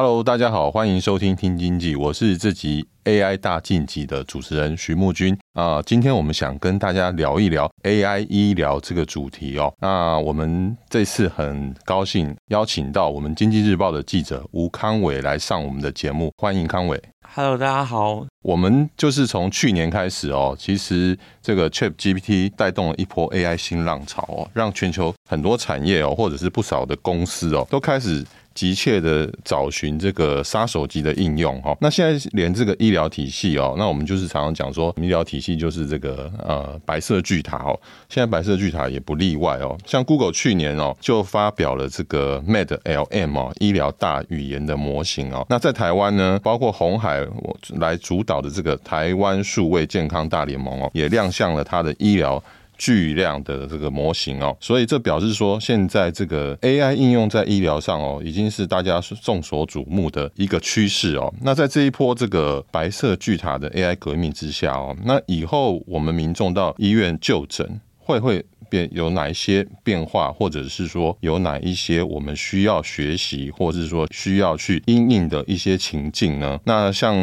Hello，大家好，欢迎收听听经济，我是这集 AI 大晋级的主持人徐木君啊。今天我们想跟大家聊一聊 AI 医疗这个主题哦。那我们这次很高兴邀请到我们经济日报的记者吴康伟来上我们的节目，欢迎康伟。Hello，大家好。我们就是从去年开始哦，其实这个 ChatGPT 带动了一波 AI 新浪潮哦，让全球很多产业哦，或者是不少的公司哦，都开始。急切的找寻这个杀手级的应用哈，那现在连这个医疗体系哦，那我们就是常常讲说，医疗体系就是这个呃白色巨塔哦，现在白色巨塔也不例外哦。像 Google 去年哦就发表了这个 MedLM 哦医疗大语言的模型哦，那在台湾呢，包括红海我来主导的这个台湾数位健康大联盟哦，也亮相了它的医疗。巨量的这个模型哦，所以这表示说，现在这个 AI 应用在医疗上哦，已经是大家众所瞩目的一个趋势哦。那在这一波这个白色巨塔的 AI 革命之下哦，那以后我们民众到医院就诊会会。变有哪一些变化，或者是说有哪一些我们需要学习，或者是说需要去应应的一些情境呢？那像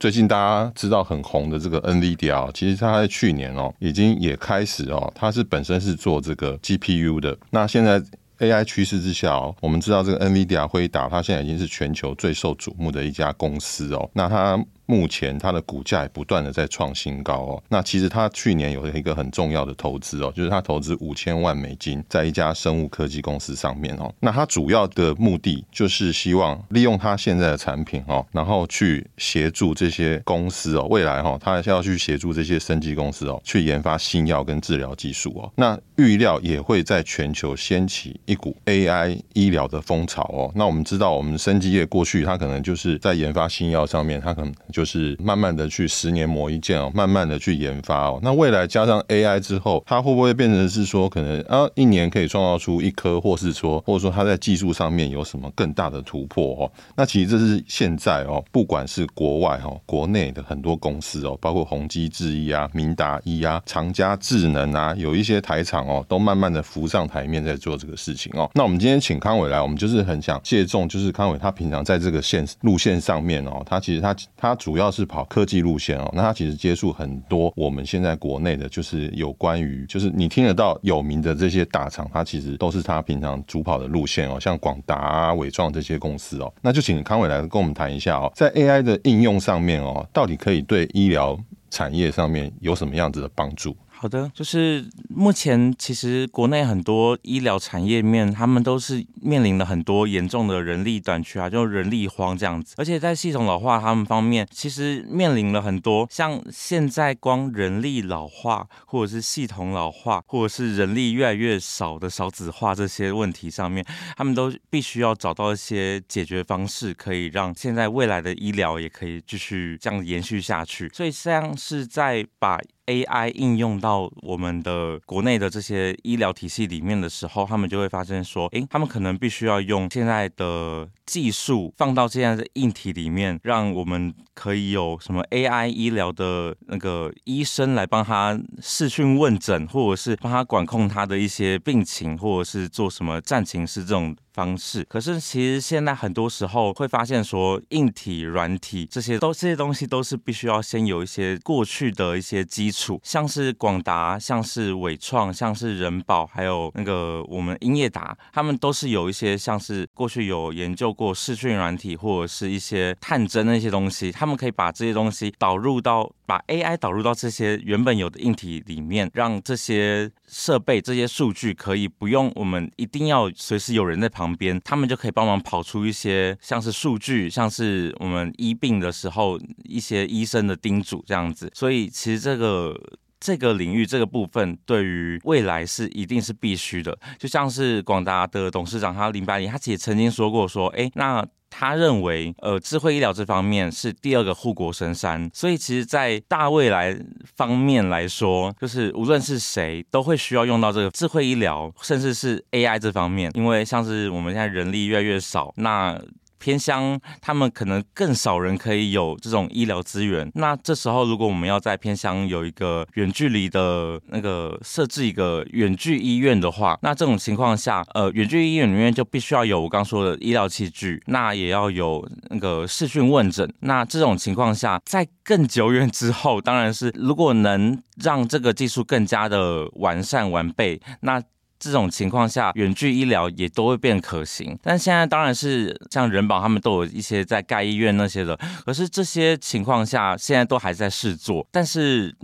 最近大家知道很红的这个 NVIDIA，其实它在去年哦，已经也开始哦，它是本身是做这个 GPU 的。那现在 AI 趋势之下哦，我们知道这个 NVIDIA 辉达，它现在已经是全球最受瞩目的一家公司哦。那它目前它的股价也不断的在创新高哦。那其实它去年有一个很重要的投资哦，就是它投资五千万美金在一家生物科技公司上面哦。那它主要的目的就是希望利用它现在的产品哦，然后去协助这些公司哦，未来哈，它要去协助这些生技公司哦，去研发新药跟治疗技术哦。那预料也会在全球掀起一股 AI 医疗的风潮哦。那我们知道，我们生技业过去它可能就是在研发新药上面，它可能。就是慢慢的去十年磨一剑哦，慢慢的去研发哦。那未来加上 AI 之后，它会不会变成是说，可能啊一年可以创造出一颗，或是说，或者说它在技术上面有什么更大的突破哦？那其实这是现在哦，不管是国外哦，国内的很多公司哦，包括宏基制衣啊、明达衣啊、长佳智能啊，有一些台厂哦，都慢慢的浮上台面在做这个事情哦。那我们今天请康伟来，我们就是很想借重，就是康伟他平常在这个线路线上面哦，他其实他他。主主要是跑科技路线哦，那他其实接触很多我们现在国内的，就是有关于，就是你听得到有名的这些大厂，它其实都是他平常主跑的路线哦，像广达啊、伟创这些公司哦，那就请康伟来跟我们谈一下哦，在 AI 的应用上面哦，到底可以对医疗产业上面有什么样子的帮助？好的，就是目前其实国内很多医疗产业面，他们都是面临了很多严重的人力短缺啊，就人力荒这样子。而且在系统老化他们方面，其实面临了很多，像现在光人力老化，或者是系统老化，或者是人力越来越少的少子化这些问题上面，他们都必须要找到一些解决方式，可以让现在未来的医疗也可以继续这样延续下去。所以像是在把 AI 应用到我们的国内的这些医疗体系里面的时候，他们就会发现说，诶，他们可能必须要用现在的技术放到现在的硬体里面，让我们可以有什么 AI 医疗的那个医生来帮他视讯问诊，或者是帮他管控他的一些病情，或者是做什么战情室这种。方式，可是其实现在很多时候会发现说，硬体、软体这些都这些东西都是必须要先有一些过去的一些基础，像是广达、像是纬创、像是人保，还有那个我们英业达，他们都是有一些像是过去有研究过视讯软体或者是一些探针那些东西，他们可以把这些东西导入到，把 AI 导入到这些原本有的硬体里面，让这些设备、这些数据可以不用我们一定要随时有人在旁。旁边，他们就可以帮忙跑出一些像是数据，像是我们医病的时候一些医生的叮嘱这样子。所以其实这个这个领域这个部分对于未来是一定是必须的。就像是广达的董事长他林百里，他其实曾经说过说，哎，那。他认为，呃，智慧医疗这方面是第二个护国神山，所以其实，在大未来方面来说，就是无论是谁都会需要用到这个智慧医疗，甚至是 AI 这方面，因为像是我们现在人力越来越少，那。偏乡，他们可能更少人可以有这种医疗资源。那这时候，如果我们要在偏乡有一个远距离的那个设置一个远距医院的话，那这种情况下，呃，远距医院里面就必须要有我刚说的医疗器具，那也要有那个视讯问诊。那这种情况下，在更久远之后，当然是如果能让这个技术更加的完善完备，那。这种情况下，远距医疗也都会变可行。但现在当然是像人保他们都有一些在盖医院那些的，可是这些情况下现在都还在试做。但是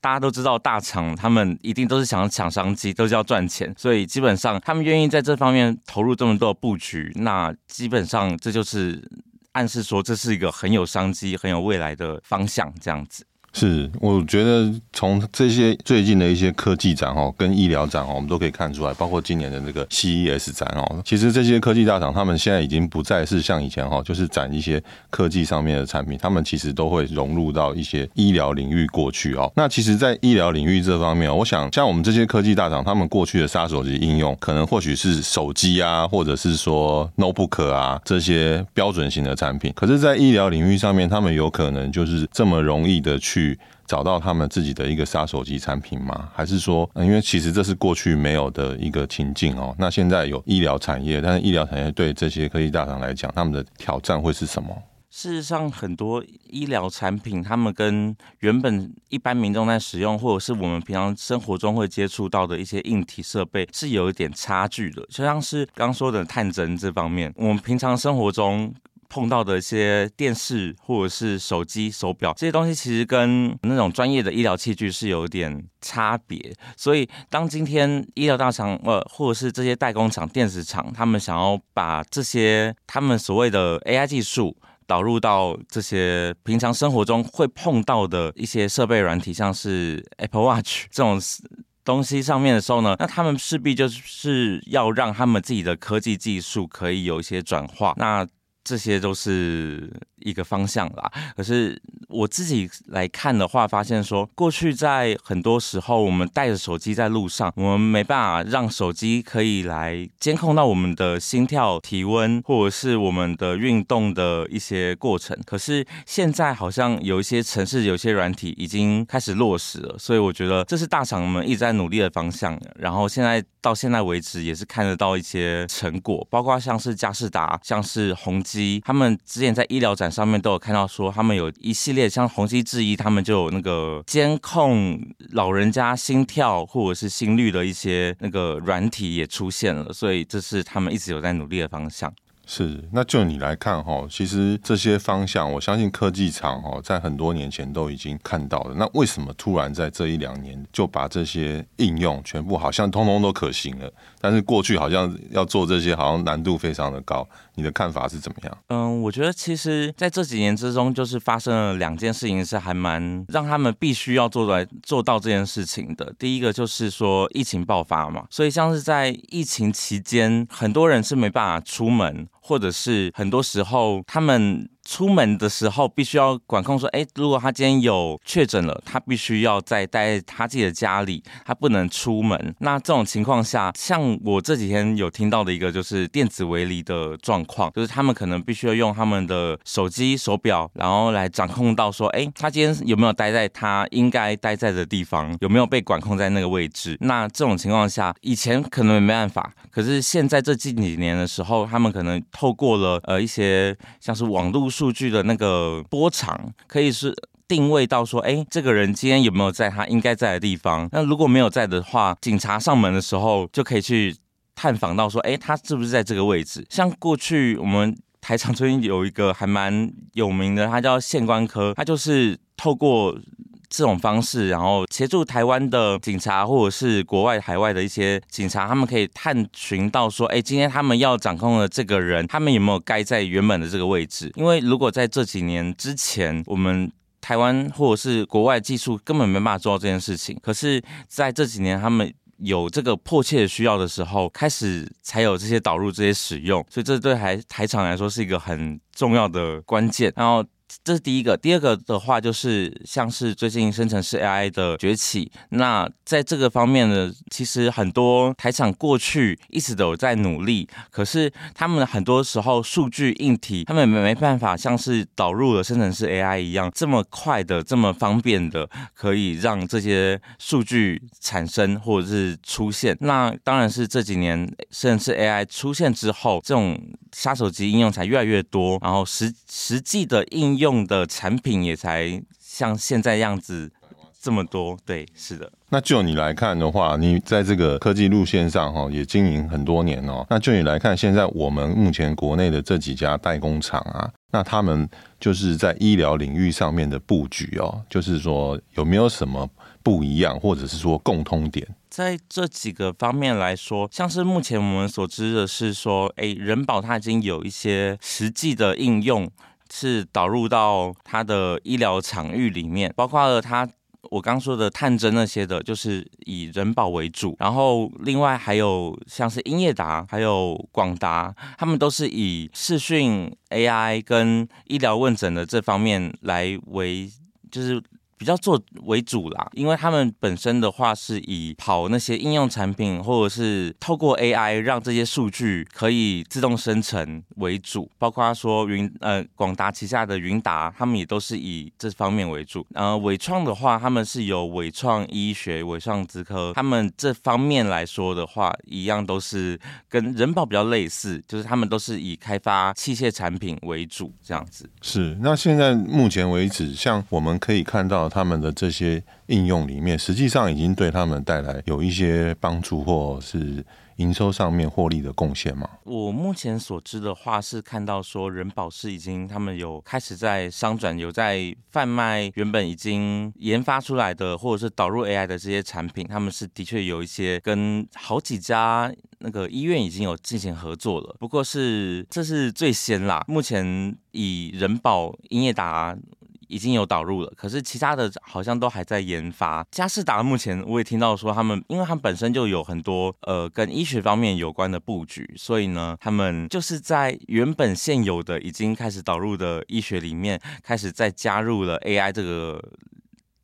大家都知道，大厂他们一定都是想要抢商机，都是要赚钱，所以基本上他们愿意在这方面投入这么多的布局，那基本上这就是暗示说这是一个很有商机、很有未来的方向，这样子。是，我觉得从这些最近的一些科技展哦，跟医疗展哦，我们都可以看出来，包括今年的那个 CES 展哦，其实这些科技大厂他们现在已经不再是像以前哈，就是展一些科技上面的产品，他们其实都会融入到一些医疗领域过去哦。那其实，在医疗领域这方面，我想像我们这些科技大厂，他们过去的杀手级应用，可能或许是手机啊，或者是说 notebook 啊这些标准型的产品，可是，在医疗领域上面，他们有可能就是这么容易的去。去找到他们自己的一个杀手级产品吗？还是说，因为其实这是过去没有的一个情境哦。那现在有医疗产业，但是医疗产业对这些科技大厂来讲，他们的挑战会是什么？事实上，很多医疗产品，他们跟原本一般民众在使用，或者是我们平常生活中会接触到的一些硬体设备，是有一点差距的。就像是刚说的探针这方面，我们平常生活中。碰到的一些电视或者是手机、手表这些东西，其实跟那种专业的医疗器具是有点差别。所以，当今天医疗大厂呃，或者是这些代工厂、电子厂，他们想要把这些他们所谓的 AI 技术导入到这些平常生活中会碰到的一些设备软体，像是 Apple Watch 这种东西上面的时候呢，那他们势必就是要让他们自己的科技技术可以有一些转化。那这些都是一个方向啦。可是我自己来看的话，发现说，过去在很多时候，我们带着手机在路上，我们没办法让手机可以来监控到我们的心跳、体温，或者是我们的运动的一些过程。可是现在好像有一些城市、有些软体已经开始落实了，所以我觉得这是大厂们一直在努力的方向。然后现在到现在为止，也是看得到一些成果，包括像是佳士达、像是宏他们之前在医疗展上面。都有看到说，他们有一系列像红基智医，他们就有那个监控老人家心跳或者是心率的一些那个软体也出现了，所以这是他们一直有在努力的方向。是，那就你来看哈，其实这些方向，我相信科技厂哈，在很多年前都已经看到了。那为什么突然在这一两年就把这些应用全部好像通通都可行了？但是过去好像要做这些，好像难度非常的高。你的看法是怎么样？嗯，我觉得其实在这几年之中，就是发生了两件事情，是还蛮让他们必须要做出来做到这件事情的。第一个就是说疫情爆发嘛，所以像是在疫情期间，很多人是没办法出门，或者是很多时候他们。出门的时候必须要管控，说，哎，如果他今天有确诊了，他必须要在待在他自己的家里，他不能出门。那这种情况下，像我这几天有听到的一个就是电子围篱的状况，就是他们可能必须要用他们的手机、手表，然后来掌控到说，哎，他今天有没有待在他应该待在的地方，有没有被管控在那个位置？那这种情况下，以前可能没办法，可是现在这近几年的时候，他们可能透过了呃一些像是网络。数据的那个波长可以是定位到说，哎，这个人今天有没有在他应该在的地方？那如果没有在的话，警察上门的时候就可以去探访到说，哎，他是不是在这个位置？像过去我们台长最近有一个还蛮有名的，他叫县官科，他就是透过。这种方式，然后协助台湾的警察或者是国外海外的一些警察，他们可以探寻到说，哎，今天他们要掌控的这个人，他们有没有该在原本的这个位置？因为如果在这几年之前，我们台湾或者是国外技术根本没办法做到这件事情。可是在这几年，他们有这个迫切的需要的时候，开始才有这些导入、这些使用，所以这对台台厂来说是一个很重要的关键。然后。这是第一个，第二个的话就是像是最近生成式 AI 的崛起，那在这个方面呢，其实很多台厂过去一直都有在努力，可是他们很多时候数据硬体他们没没办法像是导入了生成式 AI 一样这么快的、这么方便的，可以让这些数据产生或者是出现。那当然是这几年生成式 AI 出现之后，这种杀手级应用才越来越多，然后实实际的应用。用的产品也才像现在样子这么多，对，是的。那就你来看的话，你在这个科技路线上哈也经营很多年哦。那就你来看，现在我们目前国内的这几家代工厂啊，那他们就是在医疗领域上面的布局哦，就是说有没有什么不一样，或者是说共通点？在这几个方面来说，像是目前我们所知的是说，诶，人保它已经有一些实际的应用。是导入到他的医疗场域里面，包括了他我刚说的探针那些的，就是以人保为主。然后另外还有像是英业达，还有广达，他们都是以视讯 AI 跟医疗问诊的这方面来为，就是。比较做为主啦，因为他们本身的话是以跑那些应用产品，或者是透过 AI 让这些数据可以自动生成为主，包括说云呃广达旗下的云达，他们也都是以这方面为主。呃，伟创的话，他们是有伟创医学、伟创资科，他们这方面来说的话，一样都是跟人保比较类似，就是他们都是以开发器械产品为主这样子。是，那现在目前为止，像我们可以看到。他们的这些应用里面，实际上已经对他们带来有一些帮助，或是营收上面获利的贡献吗？我目前所知的话，是看到说人保是已经他们有开始在商转，有在贩卖原本已经研发出来的，或者是导入 AI 的这些产品，他们是的确有一些跟好几家那个医院已经有进行合作了。不过是这是最先啦，目前以人保、英业达。已经有导入了，可是其他的好像都还在研发。佳士达目前我也听到说，他们因为他们本身就有很多呃跟医学方面有关的布局，所以呢，他们就是在原本现有的已经开始导入的医学里面，开始再加入了 AI 这个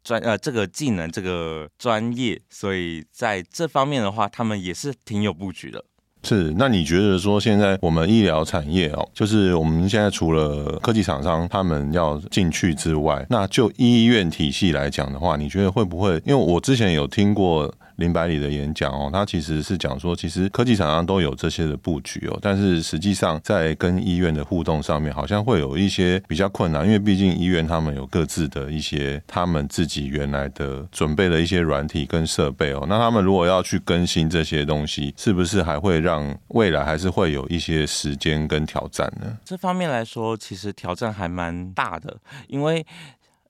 专呃这个技能这个专业，所以在这方面的话，他们也是挺有布局的。是，那你觉得说现在我们医疗产业哦，就是我们现在除了科技厂商他们要进去之外，那就医院体系来讲的话，你觉得会不会？因为我之前有听过。林百里的演讲哦，他其实是讲说，其实科技厂商都有这些的布局哦，但是实际上在跟医院的互动上面，好像会有一些比较困难，因为毕竟医院他们有各自的一些他们自己原来的准备的一些软体跟设备哦，那他们如果要去更新这些东西，是不是还会让未来还是会有一些时间跟挑战呢？这方面来说，其实挑战还蛮大的，因为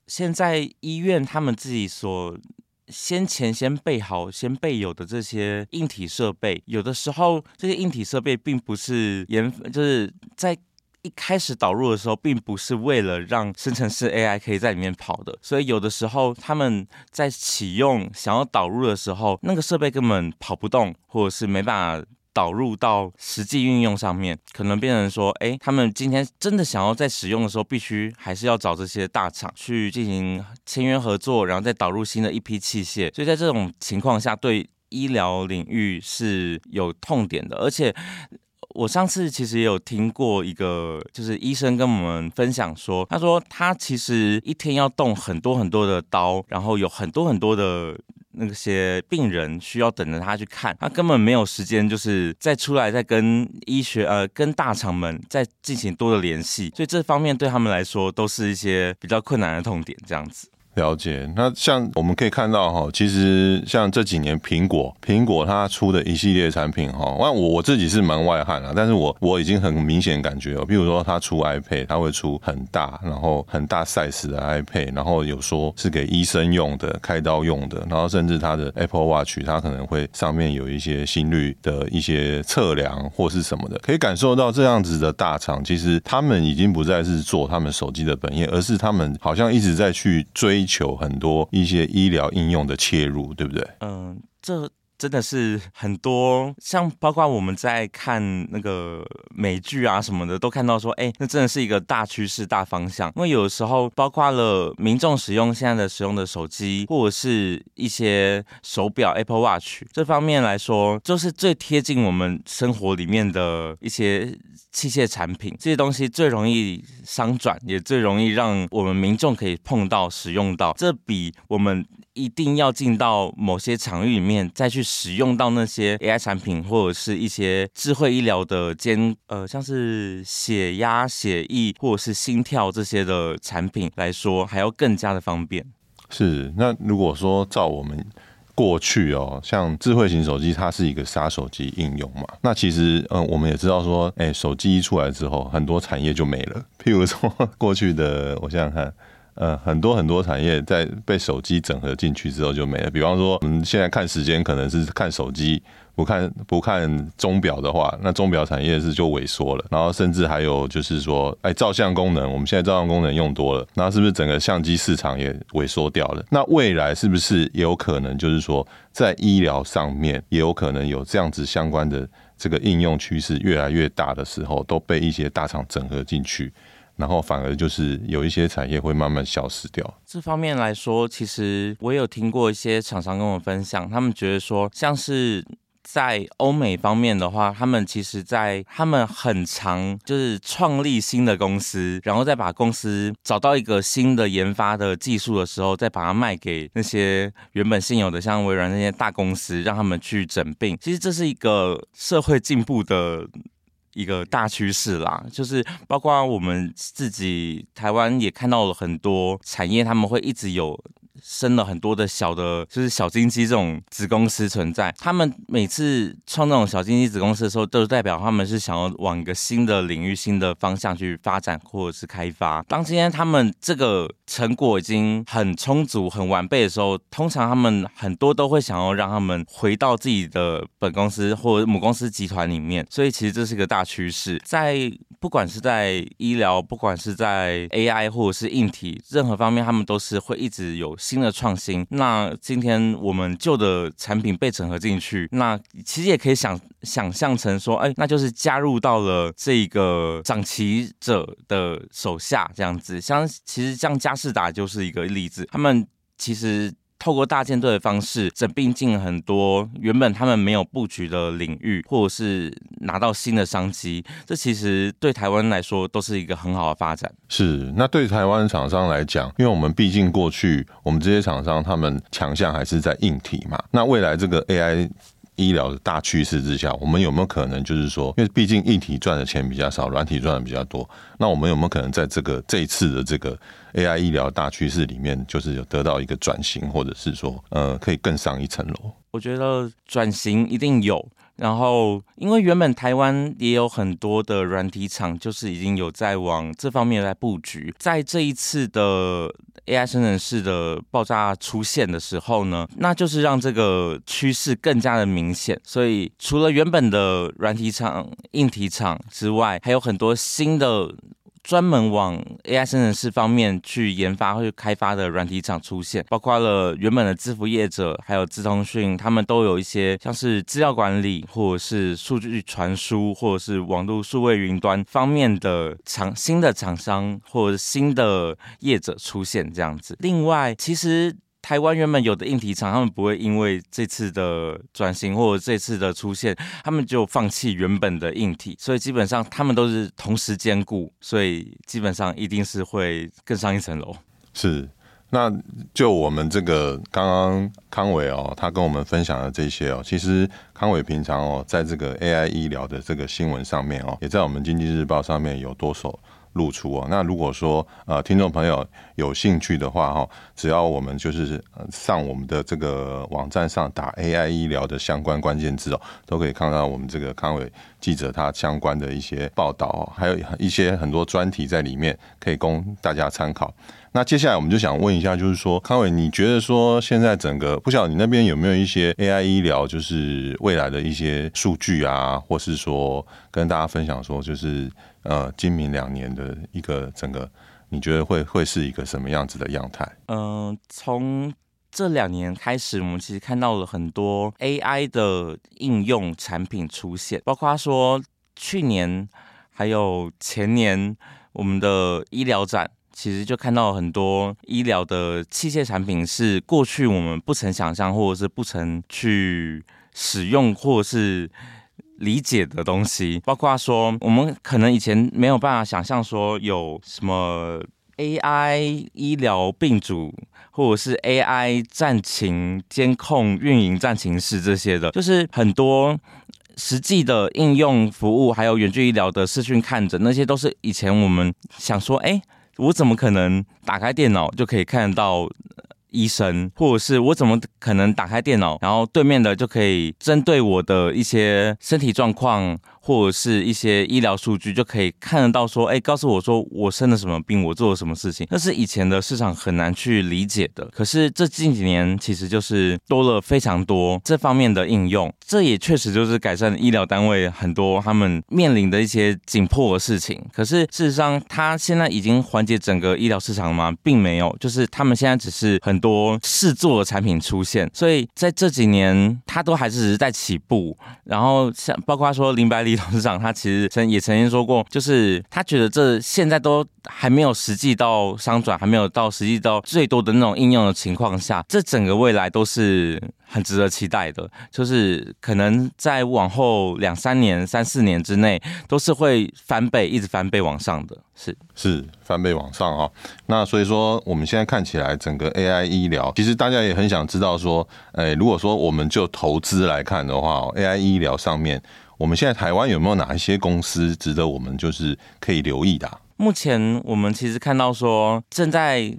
现在医院他们自己所。先前先备好、先备有的这些硬体设备，有的时候这些硬体设备并不是研，就是在一开始导入的时候，并不是为了让生成式 AI 可以在里面跑的，所以有的时候他们在启用想要导入的时候，那个设备根本跑不动，或者是没办法。导入到实际运用上面，可能变成说，哎，他们今天真的想要在使用的时候，必须还是要找这些大厂去进行签约合作，然后再导入新的一批器械。所以在这种情况下，对医疗领域是有痛点的。而且我上次其实也有听过一个，就是医生跟我们分享说，他说他其实一天要动很多很多的刀，然后有很多很多的。那些病人需要等着他去看，他根本没有时间，就是再出来再跟医学呃跟大厂们再进行多的联系，所以这方面对他们来说都是一些比较困难的痛点，这样子。了解，那像我们可以看到哈，其实像这几年苹果，苹果它出的一系列产品哈，那我我自己是门外汉啊，但是我我已经很明显感觉哦，比如说它出 iPad，它会出很大，然后很大 size 的 iPad，然后有说是给医生用的、开刀用的，然后甚至它的 Apple Watch，它可能会上面有一些心率的一些测量或是什么的，可以感受到这样子的大厂，其实他们已经不再是做他们手机的本业，而是他们好像一直在去追。追求很多一些医疗应用的切入，对不对？嗯，这。真的是很多，像包括我们在看那个美剧啊什么的，都看到说，哎，那真的是一个大趋势、大方向。因为有时候，包括了民众使用现在的使用的手机，或者是一些手表 Apple Watch 这方面来说，就是最贴近我们生活里面的一些器械产品。这些东西最容易商转，也最容易让我们民众可以碰到、使用到。这比我们。一定要进到某些场域里面，再去使用到那些 AI 产品或者是一些智慧医疗的监呃，像是血压、血液或者是心跳这些的产品来说，还要更加的方便。是，那如果说照我们过去哦，像智慧型手机，它是一个杀手级应用嘛，那其实嗯，我们也知道说，哎，手机一出来之后，很多产业就没了。譬如说过去的，我想想看。呃，很多很多产业在被手机整合进去之后就没了。比方说，我们现在看时间可能是看手机，不看不看钟表的话，那钟表产业是就萎缩了。然后甚至还有就是说，哎，照相功能，我们现在照相功能用多了，那是不是整个相机市场也萎缩掉了？那未来是不是也有可能就是说，在医疗上面也有可能有这样子相关的这个应用趋势越来越大的时候，都被一些大厂整合进去？然后反而就是有一些产业会慢慢消失掉。这方面来说，其实我有听过一些厂商跟我分享，他们觉得说，像是在欧美方面的话，他们其实，在他们很常就是创立新的公司，然后再把公司找到一个新的研发的技术的时候，再把它卖给那些原本现有的像微软那些大公司，让他们去整并。其实这是一个社会进步的。一个大趋势啦，就是包括我们自己台湾也看到了很多产业，他们会一直有。生了很多的小的，就是小金鸡这种子公司存在。他们每次创这种小金鸡子公司的时候，都是代表他们是想要往一个新的领域、新的方向去发展或者是开发。当今天他们这个成果已经很充足、很完备的时候，通常他们很多都会想要让他们回到自己的本公司或母公司集团里面。所以其实这是一个大趋势，在不管是在医疗，不管是在 AI 或者是硬体，任何方面，他们都是会一直有新的创新，那今天我们旧的产品被整合进去，那其实也可以想想象成说，哎，那就是加入到了这个掌旗者的手下这样子。像其实像佳士达就是一个例子，他们其实。透过大舰队的方式，整并进很多原本他们没有布局的领域，或者是拿到新的商机，这其实对台湾来说都是一个很好的发展。是，那对台湾厂商来讲，因为我们毕竟过去我们这些厂商他们强项还是在硬体嘛，那未来这个 AI。医疗的大趋势之下，我们有没有可能就是说，因为毕竟硬体赚的钱比较少，软体赚的比较多，那我们有没有可能在这个这一次的这个 AI 医疗大趋势里面，就是有得到一个转型，或者是说，呃，可以更上一层楼？我觉得转型一定有。然后，因为原本台湾也有很多的软体厂，就是已经有在往这方面来布局。在这一次的 AI 生成式的爆炸出现的时候呢，那就是让这个趋势更加的明显。所以，除了原本的软体厂、硬体厂之外，还有很多新的。专门往 AI 生成式方面去研发或者开发的软体厂出现，包括了原本的资服业者，还有资通讯，他们都有一些像是资料管理，或者是数据传输，或者是网络数位云端方面的厂新的厂商或者新的业者出现这样子。另外，其实。台湾原本有的硬体厂，他们不会因为这次的转型或者这次的出现，他们就放弃原本的硬体，所以基本上他们都是同时兼顾，所以基本上一定是会更上一层楼。是，那就我们这个刚刚康伟哦，他跟我们分享的这些哦，其实康伟平常哦，在这个 AI 医疗的这个新闻上面哦，也在我们经济日报上面有多手。露出哦。那如果说呃听众朋友有兴趣的话哈，只要我们就是上我们的这个网站上打 AI 医疗的相关关键字哦，都可以看到我们这个康伟记者他相关的一些报道，还有一些很多专题在里面可以供大家参考。那接下来我们就想问一下，就是说康伟，你觉得说现在整个不晓得你那边有没有一些 AI 医疗，就是未来的一些数据啊，或是说跟大家分享说，就是呃今明两年的一个整个，你觉得会会是一个什么样子的样态？嗯、从这两年开始，我们其实看到了很多 AI 的应用产品出现，包括说去年还有前年我们的医疗展。其实就看到很多医疗的器械产品是过去我们不曾想象，或者是不曾去使用，或者是理解的东西。包括说，我们可能以前没有办法想象说有什么 AI 医疗病主，或者是 AI 战情监控运营战情室这些的，就是很多实际的应用服务，还有远距医疗的视讯看诊，那些都是以前我们想说，哎。我怎么可能打开电脑就可以看到医生，或者是我怎么可能打开电脑，然后对面的就可以针对我的一些身体状况，或者是一些医疗数据，就可以看得到说，哎，告诉我说我生了什么病，我做了什么事情，那是以前的市场很难去理解的。可是这近几年其实就是多了非常多这方面的应用，这也确实就是改善医疗单位很多他们面临的一些紧迫的事情。可是事实上，它现在已经缓解整个医疗市场吗？并没有，就是他们现在只是很多试做的产品出现，所以在这几年，他都还是只是在起步。然后像包括说林百里。董事长他其实曾也曾经说过，就是他觉得这现在都还没有实际到商转，还没有到实际到最多的那种应用的情况下，这整个未来都是很值得期待的。就是可能在往后两三年、三四年之内，都是会翻倍，一直翻倍往上的。是是翻倍往上啊。那所以说，我们现在看起来整个 AI 医疗，其实大家也很想知道说，哎，如果说我们就投资来看的话，AI 医疗上面。我们现在台湾有没有哪一些公司值得我们就是可以留意的啊？目前我们其实看到说正在。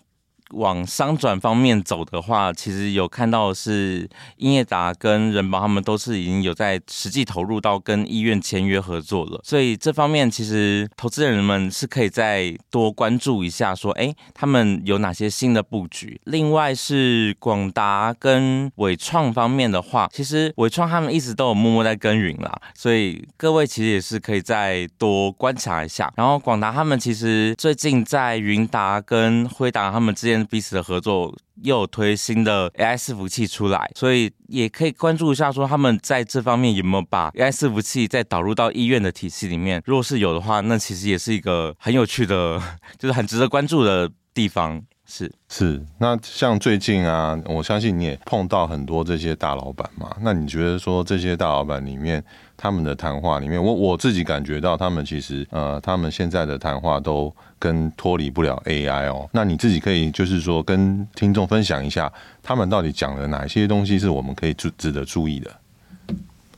往商转方面走的话，其实有看到是英业达跟人保他们都是已经有在实际投入到跟医院签约合作了，所以这方面其实投资人们是可以再多关注一下，说哎，他们有哪些新的布局。另外是广达跟纬创方面的话，其实纬创他们一直都有默默在耕耘啦，所以各位其实也是可以再多观察一下。然后广达他们其实最近在云达跟辉达他们之间。彼此的合作又有推新的 AI 伺服器出来，所以也可以关注一下，说他们在这方面有没有把 AI 伺服器再导入到医院的体系里面。如果是有的话，那其实也是一个很有趣的，就是很值得关注的地方。是是，那像最近啊，我相信你也碰到很多这些大老板嘛。那你觉得说这些大老板里面，他们的谈话里面，我我自己感觉到他们其实呃，他们现在的谈话都跟脱离不了 AI 哦。那你自己可以就是说跟听众分享一下，他们到底讲了哪些东西是我们可以注值得注意的？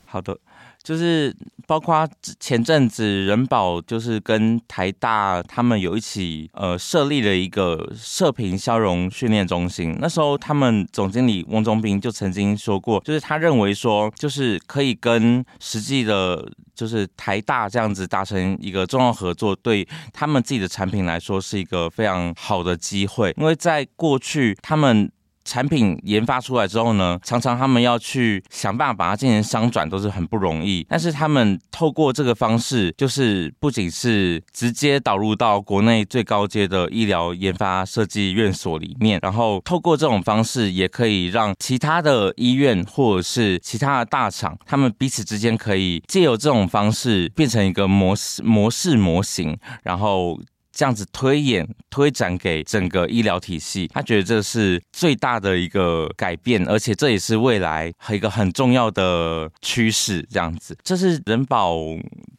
好的。就是包括前阵子人保就是跟台大他们有一起呃设立了一个射频消融训练中心。那时候他们总经理翁中斌就曾经说过，就是他认为说，就是可以跟实际的，就是台大这样子达成一个重要合作，对他们自己的产品来说是一个非常好的机会，因为在过去他们。产品研发出来之后呢，常常他们要去想办法把它进行商转，都是很不容易。但是他们透过这个方式，就是不仅是直接导入到国内最高阶的医疗研发设计院所里面，然后透过这种方式，也可以让其他的医院或者是其他的大厂，他们彼此之间可以借由这种方式变成一个模式、模式模型，然后。这样子推演推展给整个医疗体系，他觉得这是最大的一个改变，而且这也是未来一个很重要的趋势。这样子，这是人保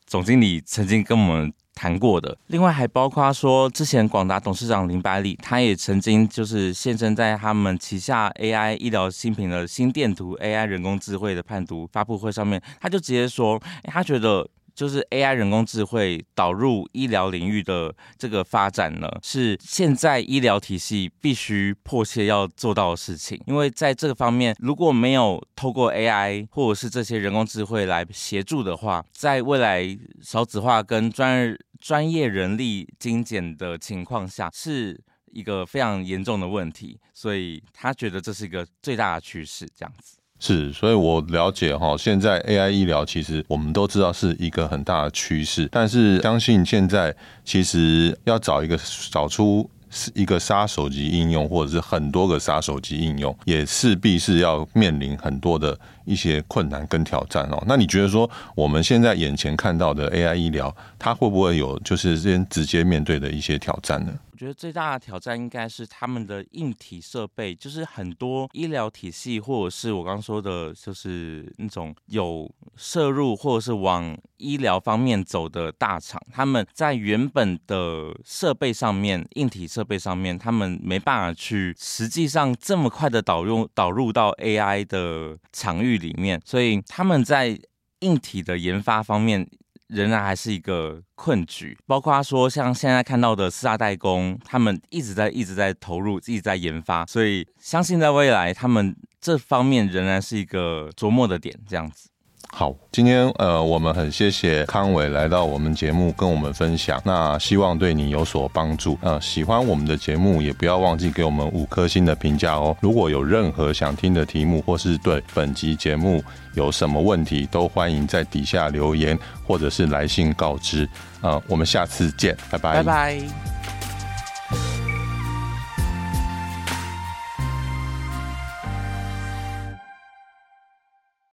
总经理曾经跟我们谈过的。另外还包括说，之前广达董事长林百里，他也曾经就是现身在他们旗下 AI 医疗新品的心电图 AI 人工智慧的判读发布会上面，他就直接说，他觉得。就是 AI 人工智慧导入医疗领域的这个发展呢，是现在医疗体系必须迫切要做到的事情。因为在这个方面，如果没有透过 AI 或者是这些人工智慧来协助的话，在未来少子化跟专专业人力精简的情况下，是一个非常严重的问题。所以他觉得这是一个最大的趋势，这样子。是，所以我了解哈，现在 AI 医疗其实我们都知道是一个很大的趋势，但是相信现在其实要找一个找出是一个杀手级应用，或者是很多个杀手级应用，也势必是要面临很多的一些困难跟挑战哦。那你觉得说我们现在眼前看到的 AI 医疗，它会不会有就是先直接面对的一些挑战呢？我觉得最大的挑战应该是他们的硬体设备，就是很多医疗体系，或者是我刚刚说的，就是那种有涉入或者是往医疗方面走的大厂，他们在原本的设备上面，硬体设备上面，他们没办法去实际上这么快的导入导入到 AI 的场域里面，所以他们在硬体的研发方面。仍然还是一个困局，包括他说像现在看到的四大代工，他们一直在一直在投入，一直在研发，所以相信在未来他们这方面仍然是一个琢磨的点，这样子。好，今天呃，我们很谢谢康伟来到我们节目跟我们分享，那希望对你有所帮助。呃，喜欢我们的节目，也不要忘记给我们五颗星的评价哦。如果有任何想听的题目，或是对本集节目有什么问题，都欢迎在底下留言，或者是来信告知。呃，我们下次见，拜拜，拜拜。